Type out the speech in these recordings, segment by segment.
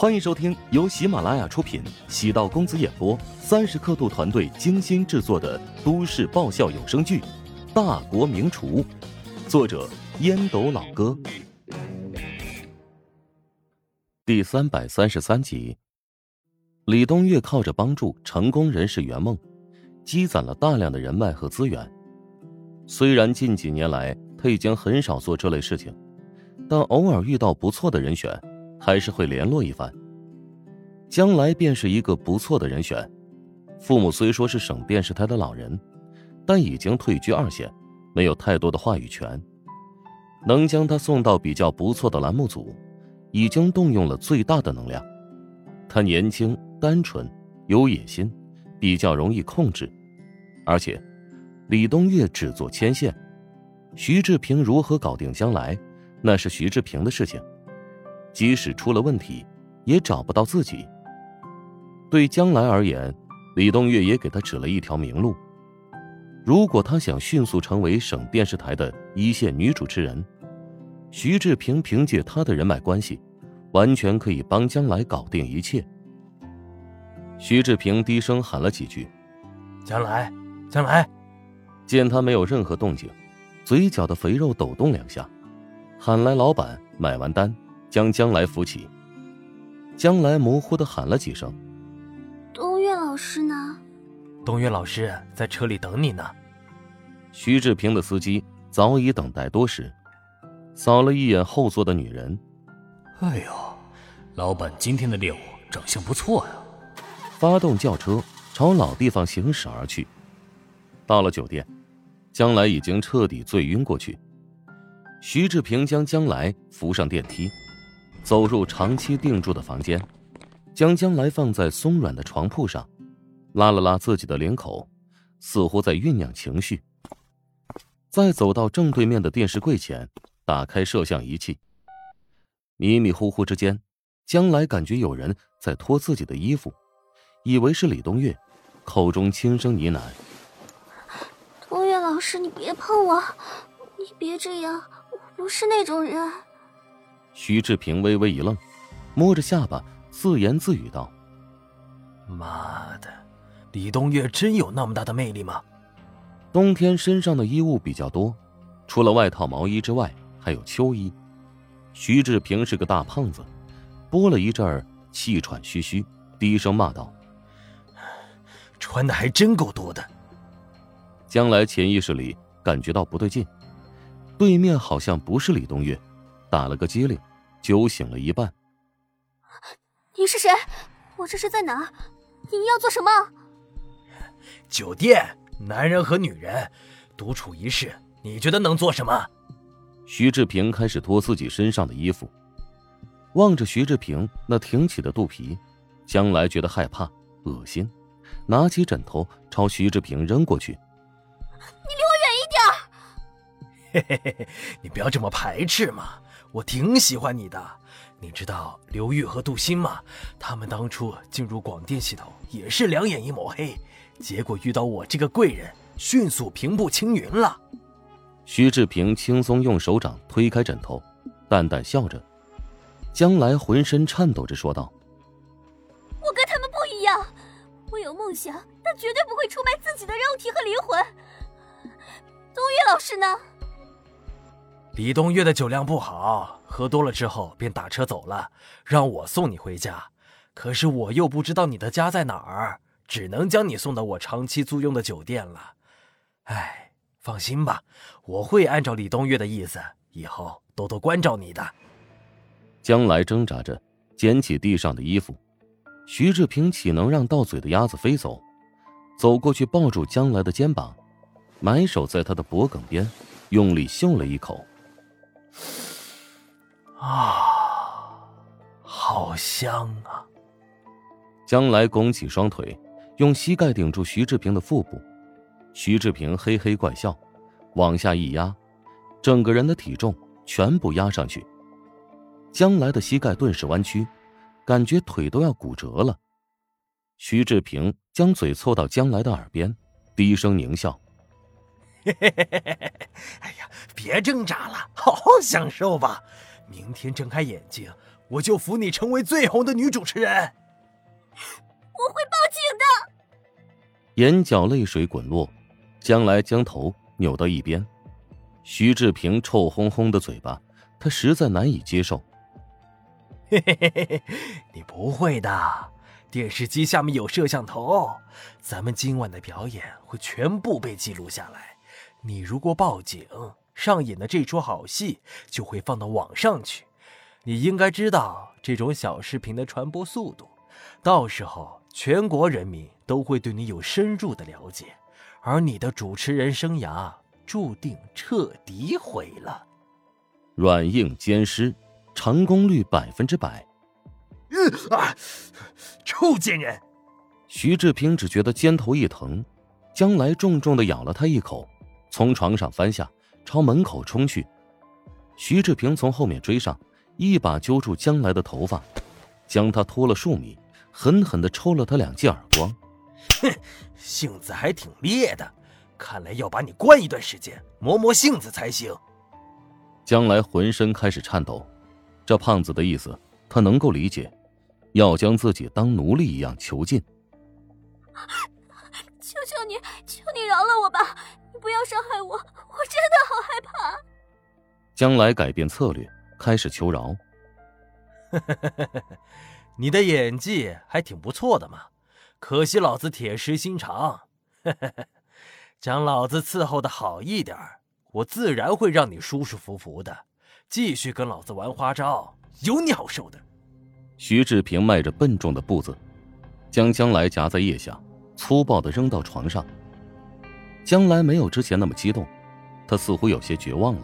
欢迎收听由喜马拉雅出品、喜道公子演播、三十刻度团队精心制作的都市爆笑有声剧《大国名厨》，作者烟斗老哥，第三百三十三集。李东岳靠着帮助成功人士圆梦，积攒了大量的人脉和资源。虽然近几年来他已经很少做这类事情，但偶尔遇到不错的人选。还是会联络一番，将来便是一个不错的人选。父母虽说是省电视台的老人，但已经退居二线，没有太多的话语权。能将他送到比较不错的栏目组，已经动用了最大的能量。他年轻、单纯、有野心，比较容易控制。而且，李东岳只做牵线，徐志平如何搞定将来，那是徐志平的事情。即使出了问题，也找不到自己。对将来而言，李东岳也给他指了一条明路。如果他想迅速成为省电视台的一线女主持人，徐志平凭借他的人脉关系，完全可以帮将来搞定一切。徐志平低声喊了几句：“将来，将来。”见他没有任何动静，嘴角的肥肉抖动两下，喊来老板买完单。将将来扶起，将来模糊的喊了几声：“东岳老师呢？”“东岳老师在车里等你呢。”徐志平的司机早已等待多时，扫了一眼后座的女人：“哎呦，老板今天的猎物长相不错呀！”发动轿车朝老地方行驶而去。到了酒店，将来已经彻底醉晕过去。徐志平将将来扶上电梯。走入长期定住的房间，将将来放在松软的床铺上，拉了拉自己的领口，似乎在酝酿情绪。再走到正对面的电视柜前，打开摄像仪器。迷迷糊糊之间，将来感觉有人在脱自己的衣服，以为是李东岳，口中轻声呢喃：“东岳老师，你别碰我，你别这样，我不是那种人。”徐志平微微一愣，摸着下巴自言自语道：“妈的，李东月真有那么大的魅力吗？”冬天身上的衣物比较多，除了外套、毛衣之外，还有秋衣。徐志平是个大胖子，拨了一阵儿，气喘吁吁，低声骂道：“穿的还真够多的。”将来潜意识里感觉到不对劲，对面好像不是李东岳。打了个激灵，酒醒了一半。你是谁？我这是在哪？你要做什么？酒店，男人和女人独处一室，你觉得能做什么？徐志平开始脱自己身上的衣服，望着徐志平那挺起的肚皮，将来觉得害怕、恶心，拿起枕头朝徐志平扔过去。你离我远一点！嘿嘿嘿嘿，你不要这么排斥嘛。我挺喜欢你的，你知道刘玉和杜鑫吗？他们当初进入广电系统也是两眼一抹黑，结果遇到我这个贵人，迅速平步青云了。徐志平轻松用手掌推开枕头，淡淡笑着，将来浑身颤抖着说道：“我跟他们不一样，我有梦想，但绝对不会出卖自己的肉体和灵魂。东岳老师呢？”李东月的酒量不好，喝多了之后便打车走了，让我送你回家。可是我又不知道你的家在哪儿，只能将你送到我长期租用的酒店了。哎，放心吧，我会按照李东月的意思，以后多多关照你的。将来挣扎着捡起地上的衣服，徐志平岂能让到嘴的鸭子飞走？走过去抱住将来的肩膀，埋手在他的脖颈边，用力嗅了一口。啊，好香啊！将来拱起双腿，用膝盖顶住徐志平的腹部。徐志平嘿嘿怪笑，往下一压，整个人的体重全部压上去。将来的膝盖顿时弯曲，感觉腿都要骨折了。徐志平将嘴凑到将来的耳边，低声狞笑。嘿嘿嘿嘿嘿！哎呀，别挣扎了，好好享受吧。明天睁开眼睛，我就扶你成为最红的女主持人。我会报警的。眼角泪水滚落，将来将头扭到一边。徐志平臭烘烘的嘴巴，他实在难以接受。嘿嘿嘿嘿，你不会的，电视机下面有摄像头，咱们今晚的表演会全部被记录下来。你如果报警，上演的这出好戏就会放到网上去。你应该知道这种小视频的传播速度，到时候全国人民都会对你有深入的了解，而你的主持人生涯注定彻底毁了。软硬兼施。成功率百分之百。嗯啊，臭贱人！徐志平只觉得肩头一疼，将来重重的咬了他一口，从床上翻下，朝门口冲去。徐志平从后面追上，一把揪住江来的头发，将他拖了数米，狠狠的抽了他两记耳光。哼，性子还挺烈的，看来要把你关一段时间，磨磨性子才行。将来浑身开始颤抖。这胖子的意思，他能够理解，要将自己当奴隶一样囚禁。求求你，求你饶了我吧！你不要伤害我，我真的好害怕。将来改变策略，开始求饶。你的演技还挺不错的嘛，可惜老子铁石心肠，将老子伺候的好一点，我自然会让你舒舒服服的。继续跟老子玩花招，有你好受的。徐志平迈着笨重的步子，将将来夹在腋下，粗暴的扔到床上。将来没有之前那么激动，他似乎有些绝望了。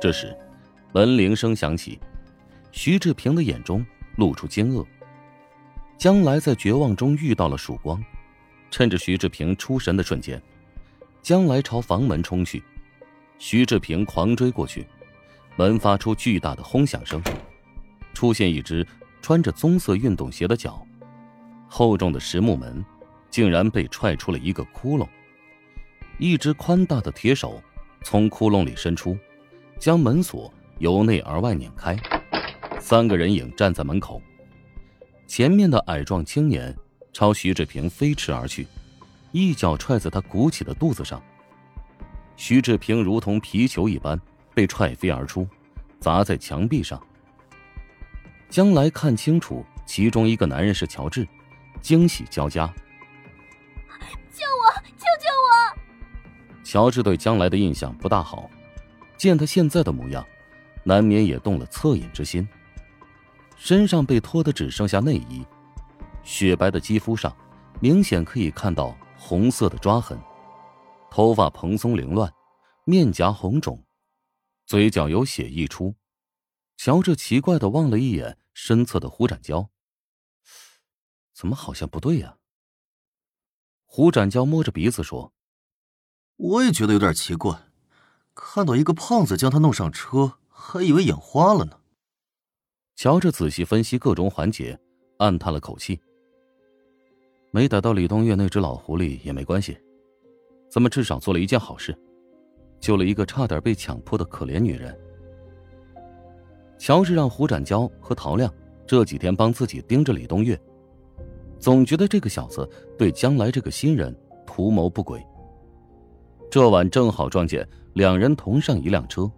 这时，门铃声响起，徐志平的眼中露出惊愕。将来在绝望中遇到了曙光，趁着徐志平出神的瞬间，将来朝房门冲去，徐志平狂追过去。门发出巨大的轰响声，出现一只穿着棕色运动鞋的脚，厚重的实木门竟然被踹出了一个窟窿，一只宽大的铁手从窟窿里伸出，将门锁由内而外拧开，三个人影站在门口，前面的矮壮青年朝徐志平飞驰而去，一脚踹在他鼓起的肚子上，徐志平如同皮球一般。被踹飞而出，砸在墙壁上。将来看清楚，其中一个男人是乔治，惊喜交加。乔治对将来的印象不大好，见他现在的模样，难免也动了恻隐之心。身上被脱的只剩下内衣，雪白的肌肤上，明显可以看到红色的抓痕，头发蓬松凌乱，面颊红肿。嘴角有血溢出，乔治奇怪的望了一眼身侧的胡展娇，怎么好像不对呀？胡展娇摸着鼻子说：“我也觉得有点奇怪，看到一个胖子将他弄上车，还以为眼花了呢。”乔治仔细分析各种环节，暗叹了口气：“没逮到李东岳那只老狐狸也没关系，咱们至少做了一件好事。”救了一个差点被强迫的可怜女人。乔治让胡展娇和陶亮这几天帮自己盯着李东岳，总觉得这个小子对将来这个新人图谋不轨。这晚正好撞见两人同上一辆车，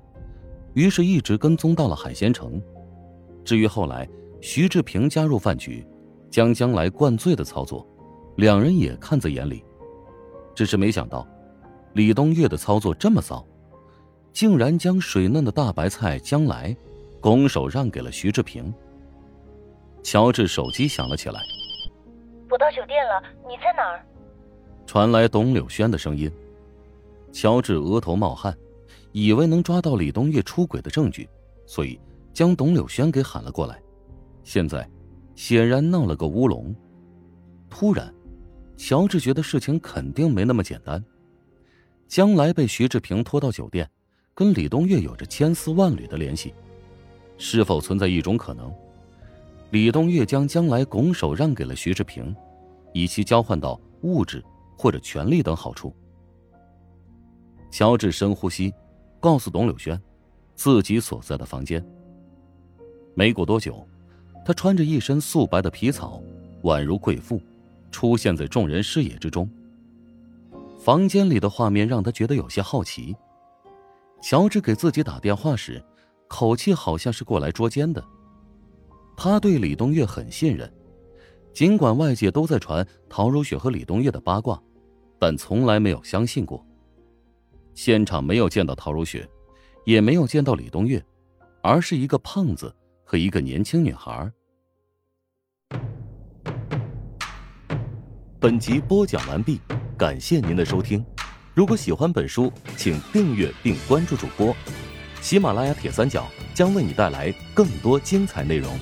于是一直跟踪到了海鲜城。至于后来徐志平加入饭局，将将来灌醉的操作，两人也看在眼里，只是没想到。李东岳的操作这么骚，竟然将水嫩的大白菜将来拱手让给了徐志平。乔治手机响了起来，我到酒店了，你在哪儿？传来董柳轩的声音。乔治额头冒汗，以为能抓到李东月出轨的证据，所以将董柳轩给喊了过来。现在显然闹了个乌龙。突然，乔治觉得事情肯定没那么简单。将来被徐志平拖到酒店，跟李东月有着千丝万缕的联系，是否存在一种可能，李东月将将来拱手让给了徐志平，以其交换到物质或者权力等好处？乔治深呼吸，告诉董柳轩，自己所在的房间。没过多久，他穿着一身素白的皮草，宛如贵妇，出现在众人视野之中。房间里的画面让他觉得有些好奇。乔治给自己打电话时，口气好像是过来捉奸的。他对李冬月很信任，尽管外界都在传陶如雪和李冬月的八卦，但从来没有相信过。现场没有见到陶如雪，也没有见到李冬月，而是一个胖子和一个年轻女孩。本集播讲完毕。感谢您的收听，如果喜欢本书，请订阅并关注主播。喜马拉雅铁三角将为你带来更多精彩内容。